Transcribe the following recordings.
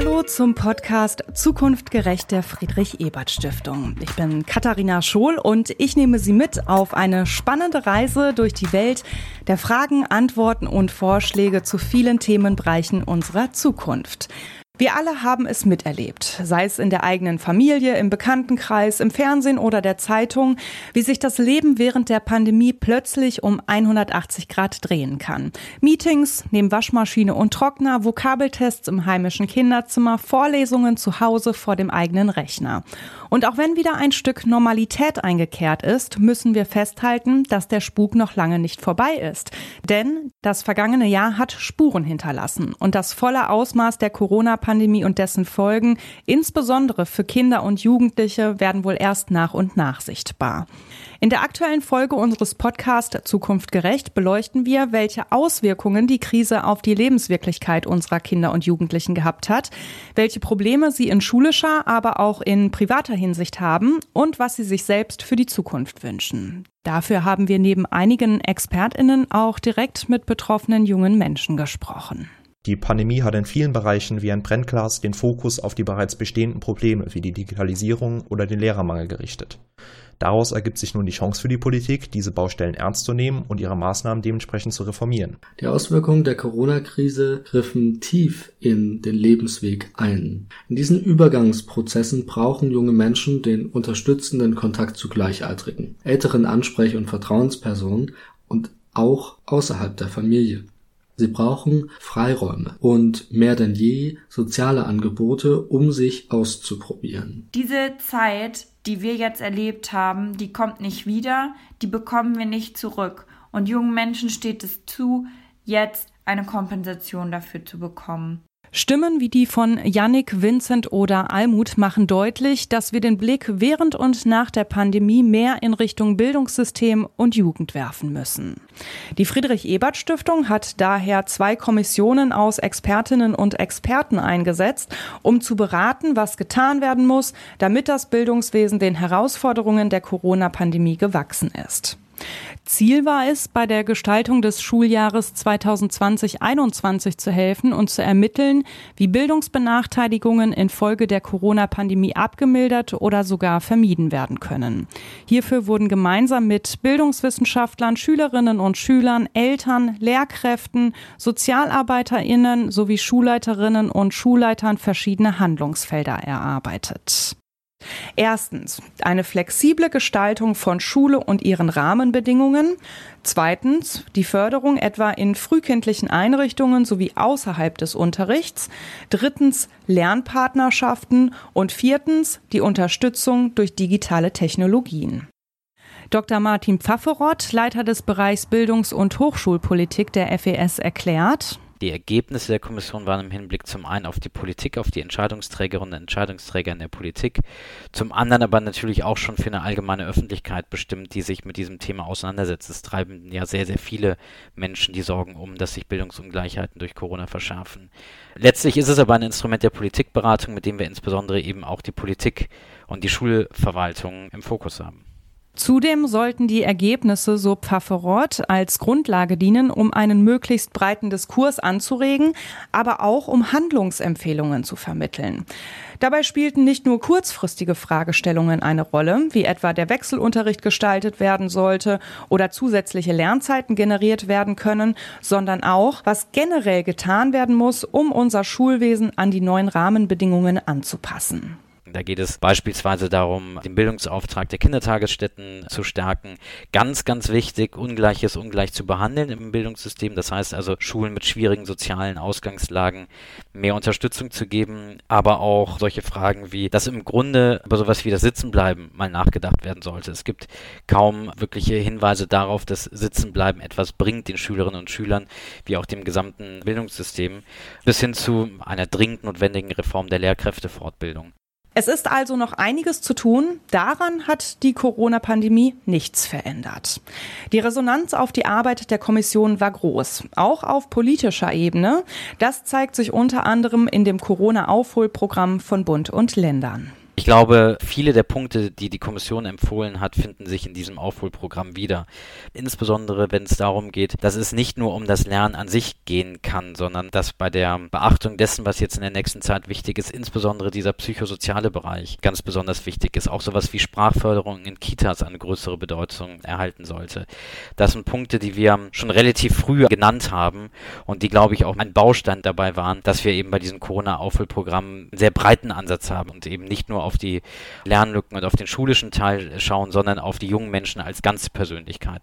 Hallo zum Podcast Zukunftgerecht der Friedrich-Ebert-Stiftung. Ich bin Katharina Schohl und ich nehme Sie mit auf eine spannende Reise durch die Welt der Fragen, Antworten und Vorschläge zu vielen Themenbereichen unserer Zukunft. Wir alle haben es miterlebt, sei es in der eigenen Familie, im Bekanntenkreis, im Fernsehen oder der Zeitung, wie sich das Leben während der Pandemie plötzlich um 180 Grad drehen kann. Meetings neben Waschmaschine und Trockner, Vokabeltests im heimischen Kinderzimmer, Vorlesungen zu Hause vor dem eigenen Rechner. Und auch wenn wieder ein Stück Normalität eingekehrt ist, müssen wir festhalten, dass der Spuk noch lange nicht vorbei ist. Denn das vergangene Jahr hat Spuren hinterlassen und das volle Ausmaß der Corona-Pandemie und dessen Folgen, insbesondere für Kinder und Jugendliche, werden wohl erst nach und nach sichtbar. In der aktuellen Folge unseres Podcasts Zukunft gerecht beleuchten wir, welche Auswirkungen die Krise auf die Lebenswirklichkeit unserer Kinder und Jugendlichen gehabt hat, welche Probleme sie in schulischer, aber auch in privater Hinsicht haben und was sie sich selbst für die Zukunft wünschen. Dafür haben wir neben einigen Expertinnen auch direkt mit betroffenen jungen Menschen gesprochen. Die Pandemie hat in vielen Bereichen wie ein Brennglas den Fokus auf die bereits bestehenden Probleme wie die Digitalisierung oder den Lehrermangel gerichtet. Daraus ergibt sich nun die Chance für die Politik, diese Baustellen ernst zu nehmen und ihre Maßnahmen dementsprechend zu reformieren. Die Auswirkungen der Corona-Krise griffen tief in den Lebensweg ein. In diesen Übergangsprozessen brauchen junge Menschen den unterstützenden Kontakt zu Gleichaltrigen, älteren Ansprech- und Vertrauenspersonen und auch außerhalb der Familie. Sie brauchen Freiräume und mehr denn je soziale Angebote, um sich auszuprobieren. Diese Zeit, die wir jetzt erlebt haben, die kommt nicht wieder, die bekommen wir nicht zurück. Und jungen Menschen steht es zu, jetzt eine Kompensation dafür zu bekommen. Stimmen wie die von Yannick, Vincent oder Almut machen deutlich, dass wir den Blick während und nach der Pandemie mehr in Richtung Bildungssystem und Jugend werfen müssen. Die Friedrich-Ebert-Stiftung hat daher zwei Kommissionen aus Expertinnen und Experten eingesetzt, um zu beraten, was getan werden muss, damit das Bildungswesen den Herausforderungen der Corona-Pandemie gewachsen ist. Ziel war es, bei der Gestaltung des Schuljahres 2020-21 zu helfen und zu ermitteln, wie Bildungsbenachteiligungen infolge der Corona-Pandemie abgemildert oder sogar vermieden werden können. Hierfür wurden gemeinsam mit Bildungswissenschaftlern, Schülerinnen und Schülern, Eltern, Lehrkräften, SozialarbeiterInnen sowie Schulleiterinnen und Schulleitern verschiedene Handlungsfelder erarbeitet. Erstens eine flexible Gestaltung von Schule und ihren Rahmenbedingungen. Zweitens die Förderung etwa in frühkindlichen Einrichtungen sowie außerhalb des Unterrichts. Drittens Lernpartnerschaften und viertens die Unterstützung durch digitale Technologien. Dr. Martin Pfafferott, Leiter des Bereichs Bildungs- und Hochschulpolitik der FES, erklärt, die Ergebnisse der Kommission waren im Hinblick zum einen auf die Politik, auf die Entscheidungsträgerinnen und Entscheidungsträger in der Politik, zum anderen aber natürlich auch schon für eine allgemeine Öffentlichkeit bestimmt, die sich mit diesem Thema auseinandersetzt. Es treiben ja sehr, sehr viele Menschen die Sorgen um, dass sich Bildungsungleichheiten durch Corona verschärfen. Letztlich ist es aber ein Instrument der Politikberatung, mit dem wir insbesondere eben auch die Politik und die Schulverwaltung im Fokus haben. Zudem sollten die Ergebnisse, so Pfafferort, als Grundlage dienen, um einen möglichst breiten Diskurs anzuregen, aber auch um Handlungsempfehlungen zu vermitteln. Dabei spielten nicht nur kurzfristige Fragestellungen eine Rolle, wie etwa der Wechselunterricht gestaltet werden sollte oder zusätzliche Lernzeiten generiert werden können, sondern auch, was generell getan werden muss, um unser Schulwesen an die neuen Rahmenbedingungen anzupassen. Da geht es beispielsweise darum, den Bildungsauftrag der Kindertagesstätten zu stärken. Ganz, ganz wichtig, Ungleiches ungleich zu behandeln im Bildungssystem. Das heißt also, Schulen mit schwierigen sozialen Ausgangslagen mehr Unterstützung zu geben, aber auch solche Fragen wie, dass im Grunde über sowas wie das Sitzenbleiben mal nachgedacht werden sollte. Es gibt kaum wirkliche Hinweise darauf, dass Sitzenbleiben etwas bringt den Schülerinnen und Schülern, wie auch dem gesamten Bildungssystem, bis hin zu einer dringend notwendigen Reform der Lehrkräftefortbildung. Es ist also noch einiges zu tun. Daran hat die Corona-Pandemie nichts verändert. Die Resonanz auf die Arbeit der Kommission war groß, auch auf politischer Ebene. Das zeigt sich unter anderem in dem Corona-Aufholprogramm von Bund und Ländern. Ich glaube, viele der Punkte, die die Kommission empfohlen hat, finden sich in diesem Aufholprogramm wieder. Insbesondere, wenn es darum geht, dass es nicht nur um das Lernen an sich gehen kann, sondern dass bei der Beachtung dessen, was jetzt in der nächsten Zeit wichtig ist, insbesondere dieser psychosoziale Bereich ganz besonders wichtig ist. Auch sowas wie Sprachförderung in Kitas eine größere Bedeutung erhalten sollte. Das sind Punkte, die wir schon relativ früh genannt haben und die, glaube ich, auch ein Baustein dabei waren, dass wir eben bei diesem Corona-Aufholprogramm einen sehr breiten Ansatz haben und eben nicht nur auf die Lernlücken und auf den schulischen Teil schauen, sondern auf die jungen Menschen als ganze Persönlichkeit.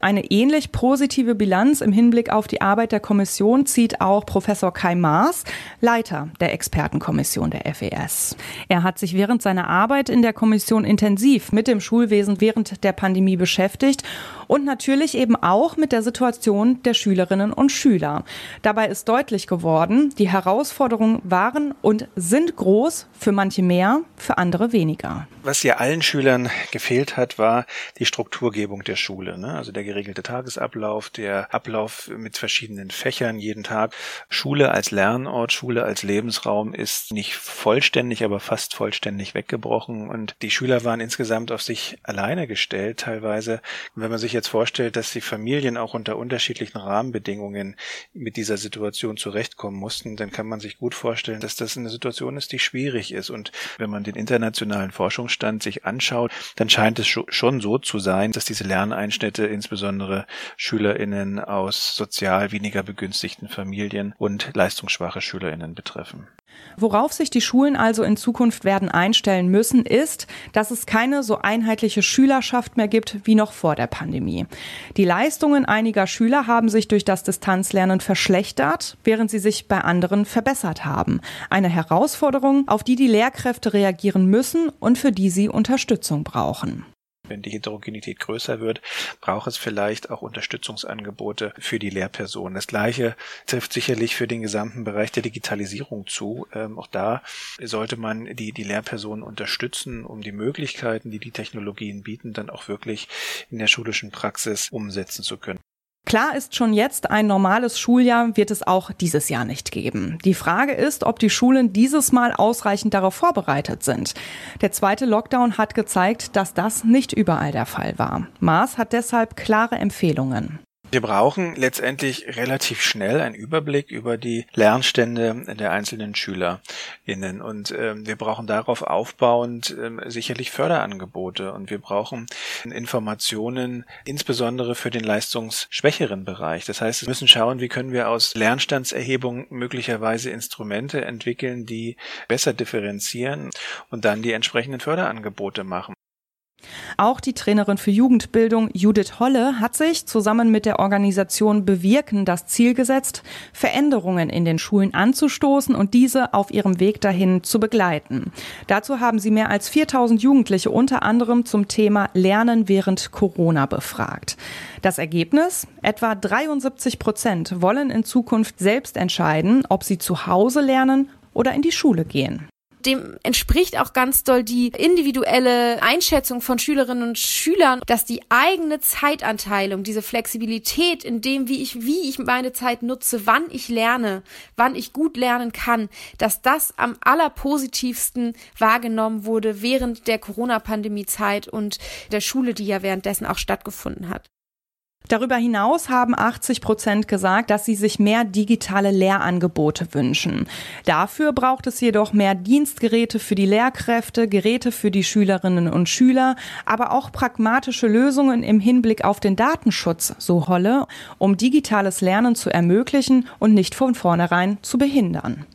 Eine ähnlich positive Bilanz im Hinblick auf die Arbeit der Kommission zieht auch Professor Kai Maas, Leiter der Expertenkommission der FES. Er hat sich während seiner Arbeit in der Kommission intensiv mit dem Schulwesen während der Pandemie beschäftigt und natürlich eben auch mit der Situation der Schülerinnen und Schüler. Dabei ist deutlich geworden, die Herausforderungen waren und sind groß, für manche mehr, für andere weniger. Was ja allen Schülern gefehlt hat, war die Strukturgebung der Schule. Ne? Also der geregelte Tagesablauf, der Ablauf mit verschiedenen Fächern jeden Tag. Schule als Lernort, Schule als Lebensraum ist nicht vollständig, aber fast vollständig weggebrochen und die Schüler waren insgesamt auf sich alleine gestellt teilweise. Wenn man sich jetzt vorstellt, dass die Familien auch unter unterschiedlichen Rahmenbedingungen mit dieser Situation zurechtkommen mussten, dann kann man sich gut vorstellen, dass das eine Situation ist, die schwierig ist. Und wenn man den internationalen Forschungsstand sich anschaut, dann scheint es schon so zu sein, dass diese Lerneinschnitte insbesondere insbesondere SchülerInnen aus sozial weniger begünstigten Familien und leistungsschwache SchülerInnen betreffen. Worauf sich die Schulen also in Zukunft werden einstellen müssen, ist, dass es keine so einheitliche Schülerschaft mehr gibt wie noch vor der Pandemie. Die Leistungen einiger Schüler haben sich durch das Distanzlernen verschlechtert, während sie sich bei anderen verbessert haben. Eine Herausforderung, auf die die Lehrkräfte reagieren müssen und für die sie Unterstützung brauchen. Wenn die Heterogenität größer wird, braucht es vielleicht auch Unterstützungsangebote für die Lehrpersonen. Das Gleiche trifft sicherlich für den gesamten Bereich der Digitalisierung zu. Ähm, auch da sollte man die, die Lehrpersonen unterstützen, um die Möglichkeiten, die die Technologien bieten, dann auch wirklich in der schulischen Praxis umsetzen zu können. Klar ist schon jetzt, ein normales Schuljahr wird es auch dieses Jahr nicht geben. Die Frage ist, ob die Schulen dieses Mal ausreichend darauf vorbereitet sind. Der zweite Lockdown hat gezeigt, dass das nicht überall der Fall war. Maas hat deshalb klare Empfehlungen. Wir brauchen letztendlich relativ schnell einen Überblick über die Lernstände der einzelnen SchülerInnen und äh, wir brauchen darauf aufbauend äh, sicherlich Förderangebote und wir brauchen Informationen insbesondere für den leistungsschwächeren Bereich. Das heißt, wir müssen schauen, wie können wir aus Lernstandserhebung möglicherweise Instrumente entwickeln, die besser differenzieren und dann die entsprechenden Förderangebote machen. Auch die Trainerin für Jugendbildung Judith Holle hat sich zusammen mit der Organisation Bewirken das Ziel gesetzt, Veränderungen in den Schulen anzustoßen und diese auf ihrem Weg dahin zu begleiten. Dazu haben sie mehr als 4000 Jugendliche unter anderem zum Thema Lernen während Corona befragt. Das Ergebnis? Etwa 73 Prozent wollen in Zukunft selbst entscheiden, ob sie zu Hause lernen oder in die Schule gehen dem entspricht auch ganz doll die individuelle Einschätzung von Schülerinnen und Schülern, dass die eigene Zeitanteilung, diese Flexibilität in dem, wie ich, wie ich meine Zeit nutze, wann ich lerne, wann ich gut lernen kann, dass das am allerpositivsten wahrgenommen wurde während der Corona-Pandemie-Zeit und der Schule, die ja währenddessen auch stattgefunden hat. Darüber hinaus haben 80 Prozent gesagt, dass sie sich mehr digitale Lehrangebote wünschen. Dafür braucht es jedoch mehr Dienstgeräte für die Lehrkräfte, Geräte für die Schülerinnen und Schüler, aber auch pragmatische Lösungen im Hinblick auf den Datenschutz, so Holle, um digitales Lernen zu ermöglichen und nicht von vornherein zu behindern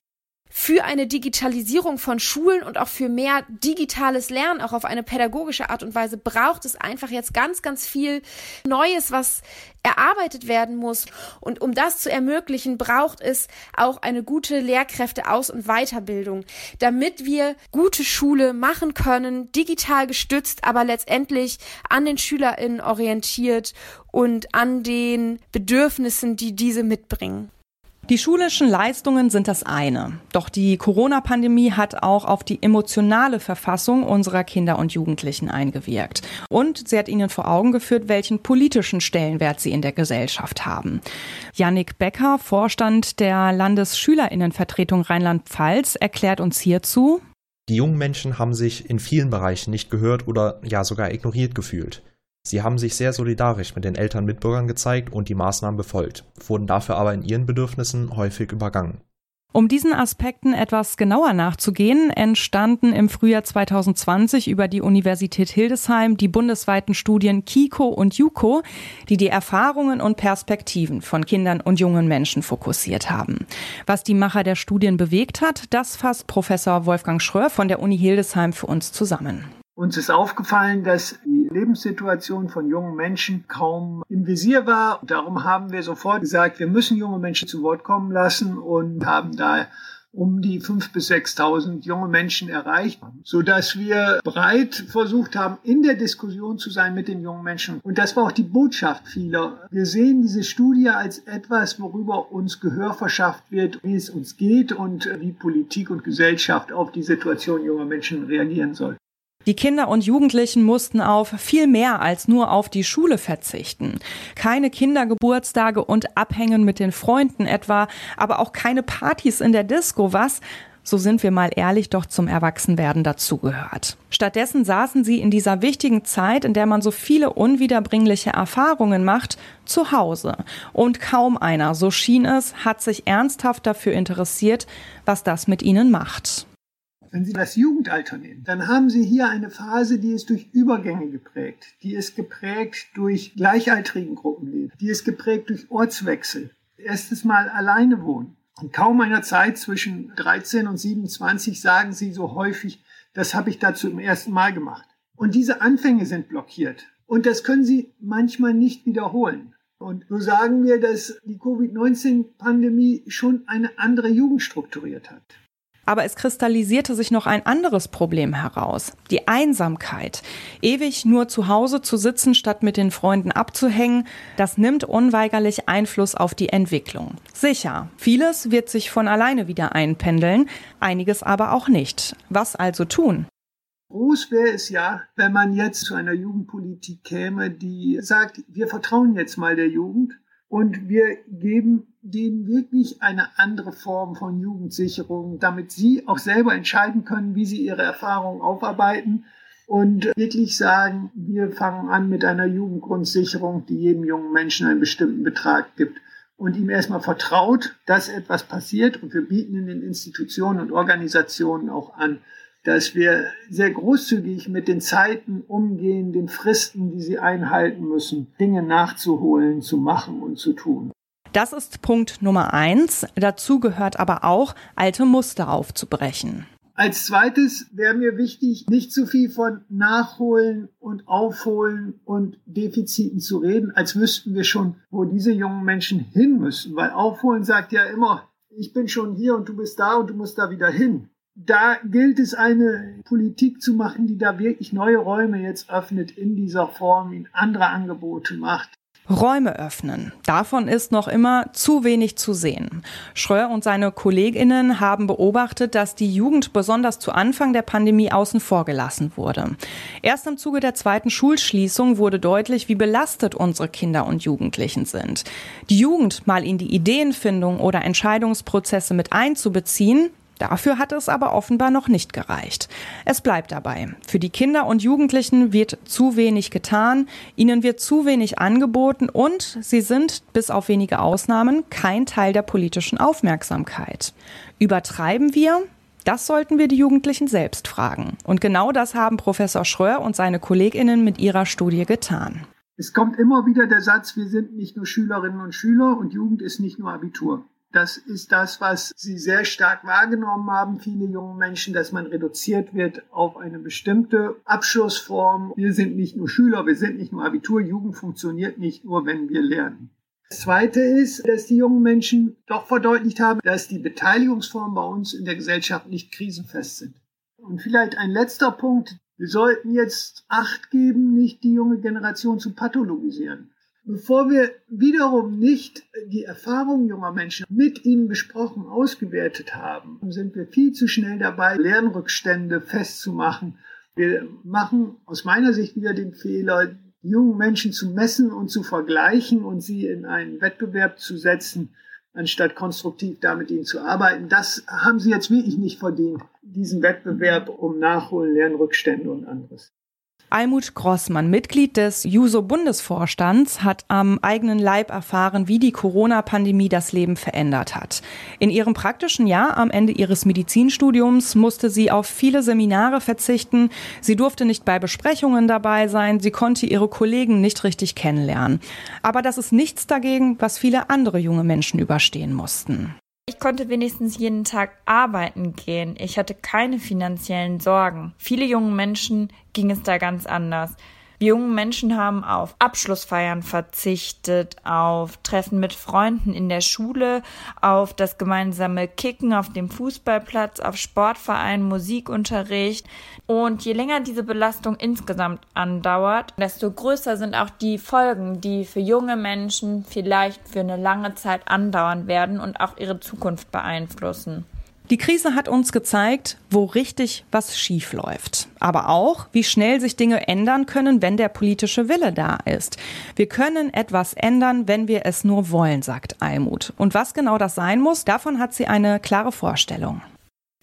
für eine Digitalisierung von Schulen und auch für mehr digitales Lernen, auch auf eine pädagogische Art und Weise, braucht es einfach jetzt ganz, ganz viel Neues, was erarbeitet werden muss. Und um das zu ermöglichen, braucht es auch eine gute Lehrkräfte-Aus- und Weiterbildung, damit wir gute Schule machen können, digital gestützt, aber letztendlich an den SchülerInnen orientiert und an den Bedürfnissen, die diese mitbringen. Die schulischen Leistungen sind das eine. Doch die Corona-Pandemie hat auch auf die emotionale Verfassung unserer Kinder und Jugendlichen eingewirkt. Und sie hat ihnen vor Augen geführt, welchen politischen Stellenwert sie in der Gesellschaft haben. Yannick Becker, Vorstand der Landesschülerinnenvertretung Rheinland-Pfalz, erklärt uns hierzu, Die jungen Menschen haben sich in vielen Bereichen nicht gehört oder ja sogar ignoriert gefühlt. Sie haben sich sehr solidarisch mit den Eltern Mitbürgern gezeigt und die Maßnahmen befolgt, wurden dafür aber in ihren Bedürfnissen häufig übergangen. Um diesen Aspekten etwas genauer nachzugehen, entstanden im Frühjahr 2020 über die Universität Hildesheim die bundesweiten Studien KIKO und JUKO, die die Erfahrungen und Perspektiven von Kindern und jungen Menschen fokussiert haben. Was die Macher der Studien bewegt hat, das fasst Professor Wolfgang Schröer von der Uni Hildesheim für uns zusammen. Uns ist aufgefallen, dass die Lebenssituation von jungen Menschen kaum im Visier war. Darum haben wir sofort gesagt, wir müssen junge Menschen zu Wort kommen lassen und haben da um die 5.000 bis 6.000 junge Menschen erreicht, so dass wir breit versucht haben, in der Diskussion zu sein mit den jungen Menschen. Und das war auch die Botschaft vieler. Wir sehen diese Studie als etwas, worüber uns Gehör verschafft wird, wie es uns geht und wie Politik und Gesellschaft auf die Situation junger Menschen reagieren soll. Die Kinder und Jugendlichen mussten auf viel mehr als nur auf die Schule verzichten. Keine Kindergeburtstage und Abhängen mit den Freunden etwa, aber auch keine Partys in der Disco, was, so sind wir mal ehrlich, doch zum Erwachsenwerden dazugehört. Stattdessen saßen sie in dieser wichtigen Zeit, in der man so viele unwiederbringliche Erfahrungen macht, zu Hause. Und kaum einer, so schien es, hat sich ernsthaft dafür interessiert, was das mit ihnen macht. Wenn Sie das Jugendalter nehmen, dann haben Sie hier eine Phase, die ist durch Übergänge geprägt, die ist geprägt durch gleichaltrigen Gruppenleben, die ist geprägt durch Ortswechsel, erstes Mal alleine wohnen. In kaum einer Zeit zwischen 13 und 27 sagen Sie so häufig, das habe ich dazu im ersten Mal gemacht. Und diese Anfänge sind blockiert. Und das können Sie manchmal nicht wiederholen. Und so sagen wir, dass die Covid-19-Pandemie schon eine andere Jugend strukturiert hat. Aber es kristallisierte sich noch ein anderes Problem heraus. Die Einsamkeit. Ewig nur zu Hause zu sitzen, statt mit den Freunden abzuhängen, das nimmt unweigerlich Einfluss auf die Entwicklung. Sicher, vieles wird sich von alleine wieder einpendeln, einiges aber auch nicht. Was also tun? Groß wäre es ja, wenn man jetzt zu einer Jugendpolitik käme, die sagt, wir vertrauen jetzt mal der Jugend und wir geben denen wirklich eine andere Form von Jugendsicherung, damit sie auch selber entscheiden können, wie sie ihre Erfahrungen aufarbeiten und wirklich sagen, wir fangen an mit einer Jugendgrundsicherung, die jedem jungen Menschen einen bestimmten Betrag gibt und ihm erstmal vertraut, dass etwas passiert. Und wir bieten in den Institutionen und Organisationen auch an, dass wir sehr großzügig mit den Zeiten umgehen, den Fristen, die sie einhalten müssen, Dinge nachzuholen, zu machen und zu tun. Das ist Punkt Nummer eins. Dazu gehört aber auch, alte Muster aufzubrechen. Als zweites wäre mir wichtig, nicht zu viel von Nachholen und Aufholen und Defiziten zu reden, als wüssten wir schon, wo diese jungen Menschen hin müssen. Weil Aufholen sagt ja immer, ich bin schon hier und du bist da und du musst da wieder hin da gilt es, eine Politik zu machen, die da wirklich neue Räume jetzt öffnet in dieser Form, in andere Angebote macht. Räume öffnen. Davon ist noch immer zu wenig zu sehen. Schröer und seine Kolleginnen haben beobachtet, dass die Jugend besonders zu Anfang der Pandemie außen vor gelassen wurde. Erst im Zuge der zweiten Schulschließung wurde deutlich, wie belastet unsere Kinder und Jugendlichen sind. Die Jugend mal in die Ideenfindung oder Entscheidungsprozesse mit einzubeziehen, Dafür hat es aber offenbar noch nicht gereicht. Es bleibt dabei. Für die Kinder und Jugendlichen wird zu wenig getan, ihnen wird zu wenig angeboten und sie sind, bis auf wenige Ausnahmen, kein Teil der politischen Aufmerksamkeit. Übertreiben wir? Das sollten wir die Jugendlichen selbst fragen. Und genau das haben Professor Schröer und seine Kolleginnen mit ihrer Studie getan. Es kommt immer wieder der Satz, wir sind nicht nur Schülerinnen und Schüler und Jugend ist nicht nur Abitur. Das ist das, was Sie sehr stark wahrgenommen haben, viele junge Menschen, dass man reduziert wird auf eine bestimmte Abschlussform. Wir sind nicht nur Schüler, wir sind nicht nur Abitur. Jugend funktioniert nicht nur, wenn wir lernen. Das Zweite ist, dass die jungen Menschen doch verdeutlicht haben, dass die Beteiligungsformen bei uns in der Gesellschaft nicht krisenfest sind. Und vielleicht ein letzter Punkt. Wir sollten jetzt Acht geben, nicht die junge Generation zu pathologisieren. Bevor wir wiederum nicht die Erfahrungen junger Menschen mit ihnen besprochen, ausgewertet haben, sind wir viel zu schnell dabei, Lernrückstände festzumachen. Wir machen aus meiner Sicht wieder den Fehler, jungen Menschen zu messen und zu vergleichen und sie in einen Wettbewerb zu setzen, anstatt konstruktiv da mit ihnen zu arbeiten. Das haben sie jetzt wirklich nicht verdient, diesen Wettbewerb um Nachholen, Lernrückstände und anderes. Almut Grossmann, Mitglied des JUSO-Bundesvorstands, hat am eigenen Leib erfahren, wie die Corona-Pandemie das Leben verändert hat. In ihrem praktischen Jahr am Ende ihres Medizinstudiums musste sie auf viele Seminare verzichten. Sie durfte nicht bei Besprechungen dabei sein. Sie konnte ihre Kollegen nicht richtig kennenlernen. Aber das ist nichts dagegen, was viele andere junge Menschen überstehen mussten. Ich konnte wenigstens jeden Tag arbeiten gehen. Ich hatte keine finanziellen Sorgen. Viele junge Menschen ging es da ganz anders. Die jungen Menschen haben auf Abschlussfeiern verzichtet, auf Treffen mit Freunden in der Schule, auf das gemeinsame Kicken auf dem Fußballplatz, auf Sportverein, Musikunterricht. Und je länger diese Belastung insgesamt andauert, desto größer sind auch die Folgen, die für junge Menschen vielleicht für eine lange Zeit andauern werden und auch ihre Zukunft beeinflussen. Die Krise hat uns gezeigt, wo richtig was schief läuft. Aber auch, wie schnell sich Dinge ändern können, wenn der politische Wille da ist. Wir können etwas ändern, wenn wir es nur wollen, sagt Almut. Und was genau das sein muss, davon hat sie eine klare Vorstellung.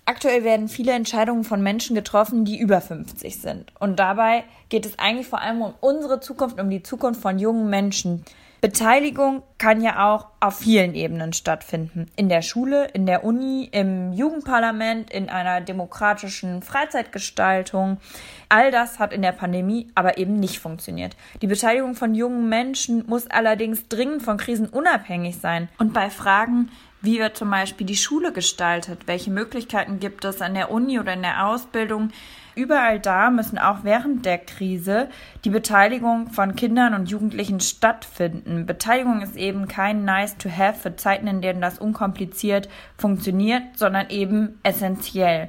Aktuell werden viele Entscheidungen von Menschen getroffen, die über 50 sind. Und dabei geht es eigentlich vor allem um unsere Zukunft, um die Zukunft von jungen Menschen. Beteiligung kann ja auch auf vielen Ebenen stattfinden. In der Schule, in der Uni, im Jugendparlament, in einer demokratischen Freizeitgestaltung. All das hat in der Pandemie aber eben nicht funktioniert. Die Beteiligung von jungen Menschen muss allerdings dringend von Krisen unabhängig sein. Und bei Fragen, wie wird zum Beispiel die Schule gestaltet? Welche Möglichkeiten gibt es an der Uni oder in der Ausbildung? Überall da müssen auch während der Krise die Beteiligung von Kindern und Jugendlichen stattfinden. Beteiligung ist eben kein Nice to have für Zeiten, in denen das unkompliziert funktioniert, sondern eben essentiell.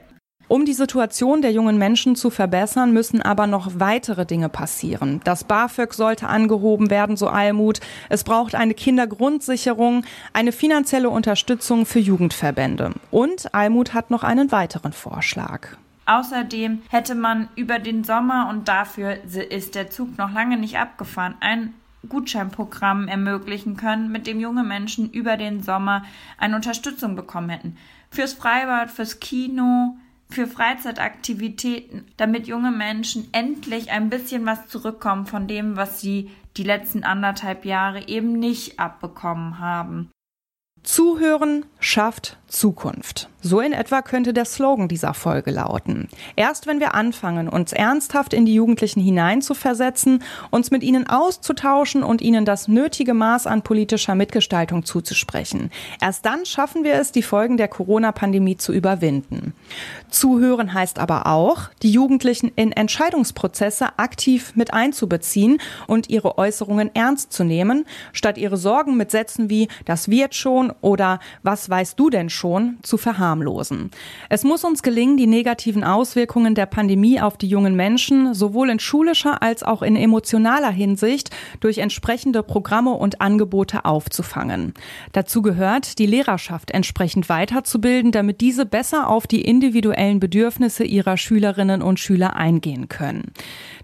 Um die Situation der jungen Menschen zu verbessern, müssen aber noch weitere Dinge passieren. Das BAföG sollte angehoben werden, so Almut. Es braucht eine Kindergrundsicherung, eine finanzielle Unterstützung für Jugendverbände. Und Almut hat noch einen weiteren Vorschlag. Außerdem hätte man über den Sommer, und dafür ist der Zug noch lange nicht abgefahren, ein Gutscheinprogramm ermöglichen können, mit dem junge Menschen über den Sommer eine Unterstützung bekommen hätten. Fürs Freibad, fürs Kino, für Freizeitaktivitäten, damit junge Menschen endlich ein bisschen was zurückkommen von dem, was sie die letzten anderthalb Jahre eben nicht abbekommen haben. Zuhören schafft Zukunft. So in etwa könnte der Slogan dieser Folge lauten. Erst wenn wir anfangen, uns ernsthaft in die Jugendlichen hineinzuversetzen, uns mit ihnen auszutauschen und ihnen das nötige Maß an politischer Mitgestaltung zuzusprechen, erst dann schaffen wir es, die Folgen der Corona-Pandemie zu überwinden. Zuhören heißt aber auch, die Jugendlichen in Entscheidungsprozesse aktiv mit einzubeziehen und ihre Äußerungen ernst zu nehmen, statt ihre Sorgen mit Sätzen wie das wird schon oder was weißt du denn schon zu verharmlosen. Es muss uns gelingen, die negativen Auswirkungen der Pandemie auf die jungen Menschen sowohl in schulischer als auch in emotionaler Hinsicht durch entsprechende Programme und Angebote aufzufangen. Dazu gehört, die Lehrerschaft entsprechend weiterzubilden, damit diese besser auf die individuellen Bedürfnisse ihrer Schülerinnen und Schüler eingehen können.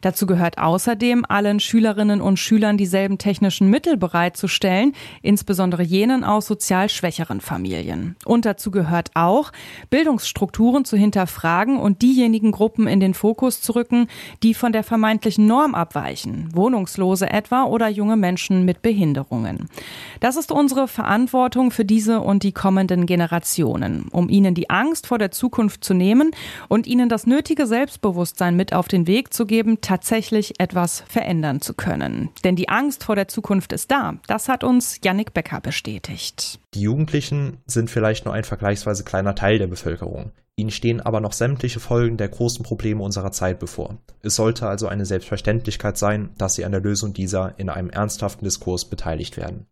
Dazu gehört außerdem, allen Schülerinnen und Schülern dieselben technischen Mittel bereitzustellen, insbesondere jenen aus sozial schwächeren Familien. Und dazu gehört auch, Bildungsstrukturen zu hinterfragen und diejenigen Gruppen in den Fokus zu rücken, die von der vermeintlichen Norm abweichen, Wohnungslose etwa oder junge Menschen mit Behinderungen. Das ist unsere Verantwortung für diese und die kommenden Generationen, um ihnen die Angst vor der Zukunft zu nehmen und ihnen das nötige Selbstbewusstsein mit auf den Weg zu geben, tatsächlich etwas verändern zu können. Denn die Angst vor der Zukunft ist da. Das hat uns Yannick Becker bestätigt. Die Jugendlichen sind vielleicht nur ein vergleichsweise kleiner Teil der Bevölkerung. Ihnen stehen aber noch sämtliche Folgen der großen Probleme unserer Zeit bevor. Es sollte also eine Selbstverständlichkeit sein, dass sie an der Lösung dieser in einem ernsthaften Diskurs beteiligt werden.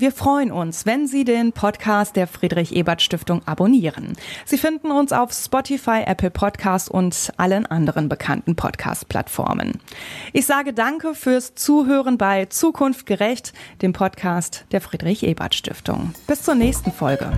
Wir freuen uns, wenn Sie den Podcast der Friedrich Ebert Stiftung abonnieren. Sie finden uns auf Spotify, Apple Podcasts und allen anderen bekannten Podcast-Plattformen. Ich sage Danke fürs Zuhören bei Zukunft gerecht, dem Podcast der Friedrich Ebert Stiftung. Bis zur nächsten Folge.